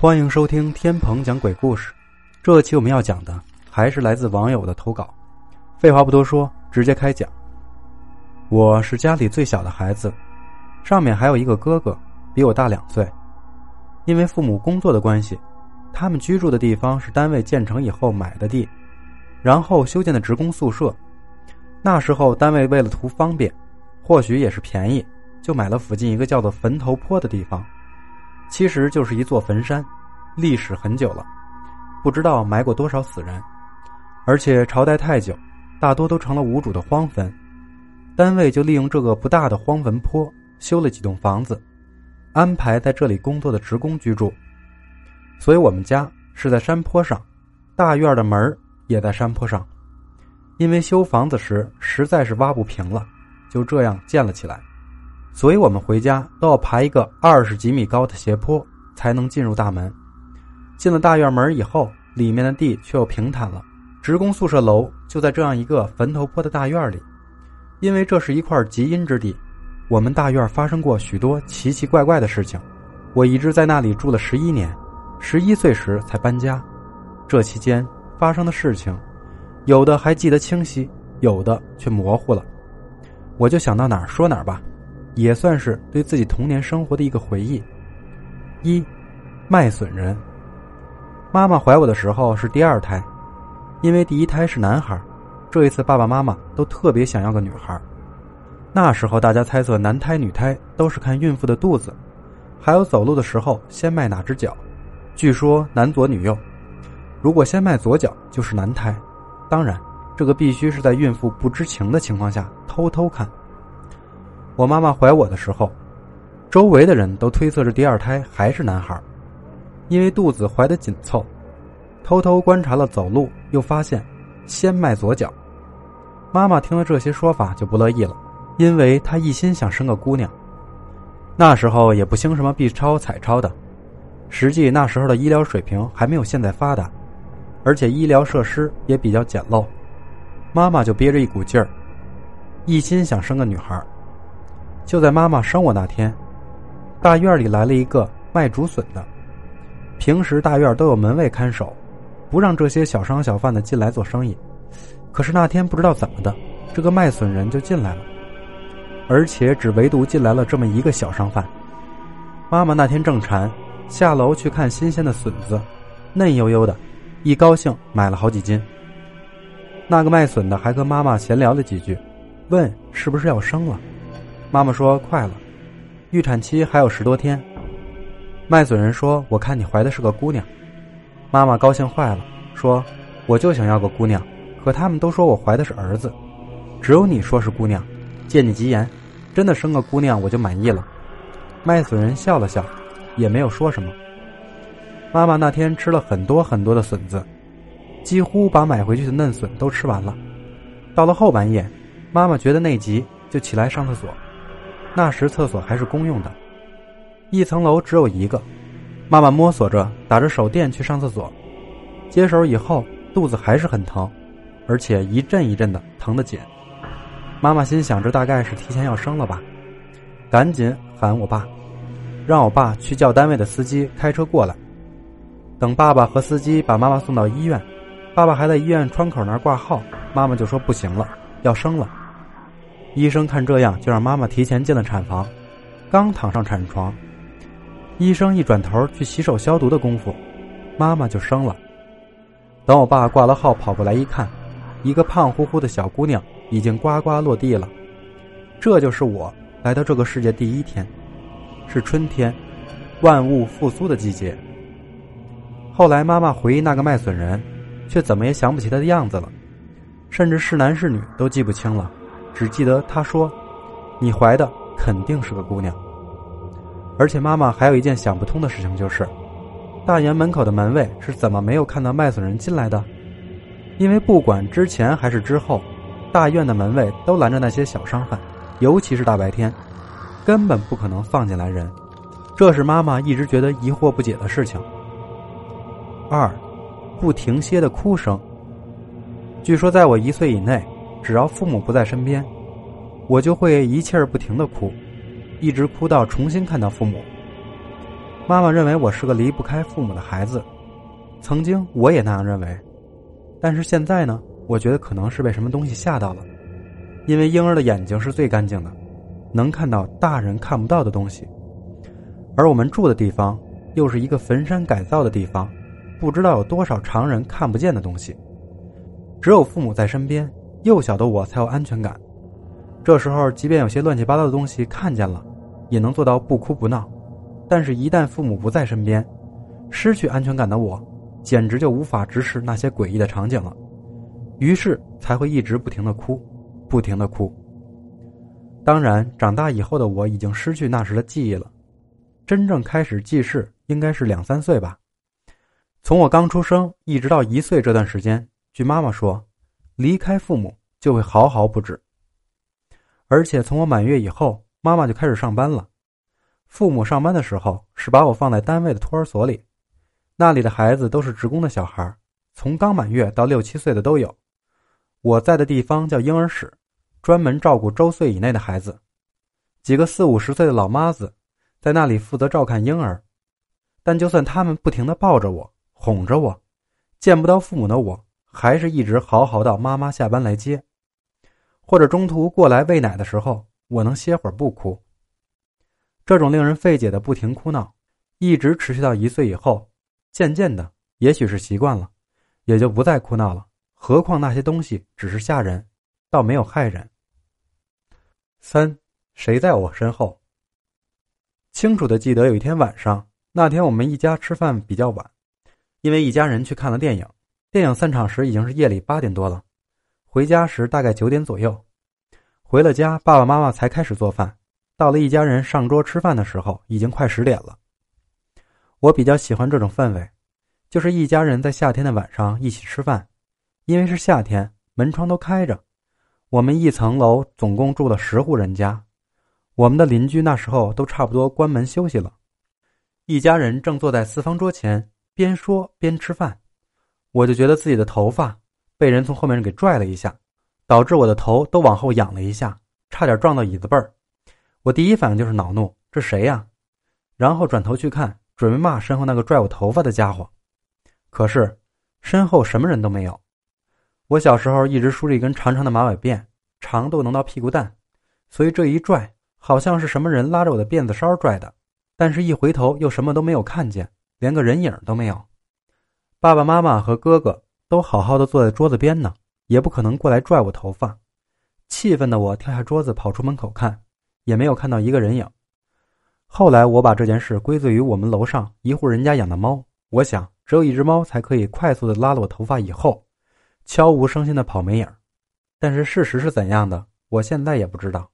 欢迎收听天鹏讲鬼故事。这期我们要讲的还是来自网友的投稿。废话不多说，直接开讲。我是家里最小的孩子，上面还有一个哥哥，比我大两岁。因为父母工作的关系，他们居住的地方是单位建成以后买的地，然后修建的职工宿舍。那时候单位为了图方便，或许也是便宜，就买了附近一个叫做坟头坡的地方。其实就是一座坟山，历史很久了，不知道埋过多少死人，而且朝代太久，大多都成了无主的荒坟。单位就利用这个不大的荒坟坡修了几栋房子，安排在这里工作的职工居住。所以我们家是在山坡上，大院的门也在山坡上。因为修房子时实在是挖不平了，就这样建了起来。所以我们回家都要爬一个二十几米高的斜坡才能进入大门。进了大院门以后，里面的地却又平坦了。职工宿舍楼就在这样一个坟头坡的大院里。因为这是一块极阴之地，我们大院发生过许多奇奇怪怪的事情。我一直在那里住了十一年，十一岁时才搬家。这期间发生的事情，有的还记得清晰，有的却模糊了。我就想到哪儿说哪儿吧。也算是对自己童年生活的一个回忆。一，卖笋人。妈妈怀我的时候是第二胎，因为第一胎是男孩，这一次爸爸妈妈都特别想要个女孩。那时候大家猜测男胎女胎都是看孕妇的肚子，还有走路的时候先迈哪只脚。据说男左女右，如果先迈左脚就是男胎，当然这个必须是在孕妇不知情的情况下偷偷看。我妈妈怀我的时候，周围的人都推测着第二胎还是男孩，因为肚子怀得紧凑。偷偷观察了走路，又发现先迈左脚。妈妈听了这些说法就不乐意了，因为她一心想生个姑娘。那时候也不兴什么 B 超、彩超的，实际那时候的医疗水平还没有现在发达，而且医疗设施也比较简陋。妈妈就憋着一股劲儿，一心想生个女孩。就在妈妈生我那天，大院里来了一个卖竹笋的。平时大院都有门卫看守，不让这些小商小贩的进来做生意。可是那天不知道怎么的，这个卖笋人就进来了，而且只唯独进来了这么一个小商贩。妈妈那天正馋，下楼去看新鲜的笋子，嫩悠悠的，一高兴买了好几斤。那个卖笋的还和妈妈闲聊了几句，问是不是要生了。妈妈说：“快了，预产期还有十多天。”卖笋人说：“我看你怀的是个姑娘。”妈妈高兴坏了，说：“我就想要个姑娘，可他们都说我怀的是儿子，只有你说是姑娘，借你吉言，真的生个姑娘我就满意了。”卖笋人笑了笑，也没有说什么。妈妈那天吃了很多很多的笋子，几乎把买回去的嫩笋都吃完了。到了后半夜，妈妈觉得内急，就起来上厕所。那时厕所还是公用的，一层楼只有一个。妈妈摸索着打着手电去上厕所，接手以后肚子还是很疼，而且一阵一阵的疼得紧。妈妈心想，这大概是提前要生了吧，赶紧喊我爸，让我爸去叫单位的司机开车过来。等爸爸和司机把妈妈送到医院，爸爸还在医院窗口那儿挂号，妈妈就说不行了，要生了。医生看这样，就让妈妈提前进了产房。刚躺上产床，医生一转头去洗手消毒的功夫，妈妈就生了。等我爸挂了号跑过来一看，一个胖乎乎的小姑娘已经呱呱落地了。这就是我来到这个世界第一天，是春天，万物复苏的季节。后来妈妈回忆那个卖笋人，却怎么也想不起他的样子了，甚至是男是女都记不清了。只记得他说：“你怀的肯定是个姑娘。”而且妈妈还有一件想不通的事情，就是大院门口的门卫是怎么没有看到卖笋人进来的？因为不管之前还是之后，大院的门卫都拦着那些小商贩，尤其是大白天，根本不可能放进来人。这是妈妈一直觉得疑惑不解的事情。二，不停歇的哭声。据说在我一岁以内。只要父母不在身边，我就会一气儿不停的哭，一直哭到重新看到父母。妈妈认为我是个离不开父母的孩子，曾经我也那样认为，但是现在呢，我觉得可能是被什么东西吓到了，因为婴儿的眼睛是最干净的，能看到大人看不到的东西，而我们住的地方又是一个坟山改造的地方，不知道有多少常人看不见的东西，只有父母在身边，幼小的我才有安全感。这时候，即便有些乱七八糟的东西看见了，也能做到不哭不闹。但是，一旦父母不在身边，失去安全感的我，简直就无法直视那些诡异的场景了。于是才会一直不停的哭，不停的哭。当然，长大以后的我已经失去那时的记忆了。真正开始记事，应该是两三岁吧。从我刚出生一直到一岁这段时间，据妈妈说，离开父母就会好好不止。而且从我满月以后，妈妈就开始上班了。父母上班的时候是把我放在单位的托儿所里，那里的孩子都是职工的小孩，从刚满月到六七岁的都有。我在的地方叫婴儿室，专门照顾周岁以内的孩子。几个四五十岁的老妈子在那里负责照看婴儿，但就算他们不停的抱着我、哄着我，见不到父母的我还是一直嚎嚎到妈妈下班来接。或者中途过来喂奶的时候，我能歇会儿不哭。这种令人费解的不停哭闹，一直持续到一岁以后，渐渐的，也许是习惯了，也就不再哭闹了。何况那些东西只是吓人，倒没有害人。三，谁在我身后？清楚的记得有一天晚上，那天我们一家吃饭比较晚，因为一家人去看了电影，电影散场时已经是夜里八点多了。回家时大概九点左右，回了家，爸爸妈妈才开始做饭。到了一家人上桌吃饭的时候，已经快十点了。我比较喜欢这种氛围，就是一家人在夏天的晚上一起吃饭，因为是夏天，门窗都开着。我们一层楼总共住了十户人家，我们的邻居那时候都差不多关门休息了。一家人正坐在四方桌前，边说边吃饭，我就觉得自己的头发。被人从后面给拽了一下，导致我的头都往后仰了一下，差点撞到椅子背儿。我第一反应就是恼怒：“这谁呀？”然后转头去看，准备骂身后那个拽我头发的家伙。可是身后什么人都没有。我小时候一直梳着一根长长的马尾辫，长度能到屁股蛋，所以这一拽好像是什么人拉着我的辫子梢拽的。但是，一回头又什么都没有看见，连个人影都没有。爸爸妈妈和哥哥。都好好的坐在桌子边呢，也不可能过来拽我头发。气愤的我跳下桌子跑出门口看，也没有看到一个人影。后来我把这件事归罪于我们楼上一户人家养的猫。我想，只有一只猫才可以快速的拉了我头发以后，悄无声息的跑没影。但是事实是怎样的，我现在也不知道。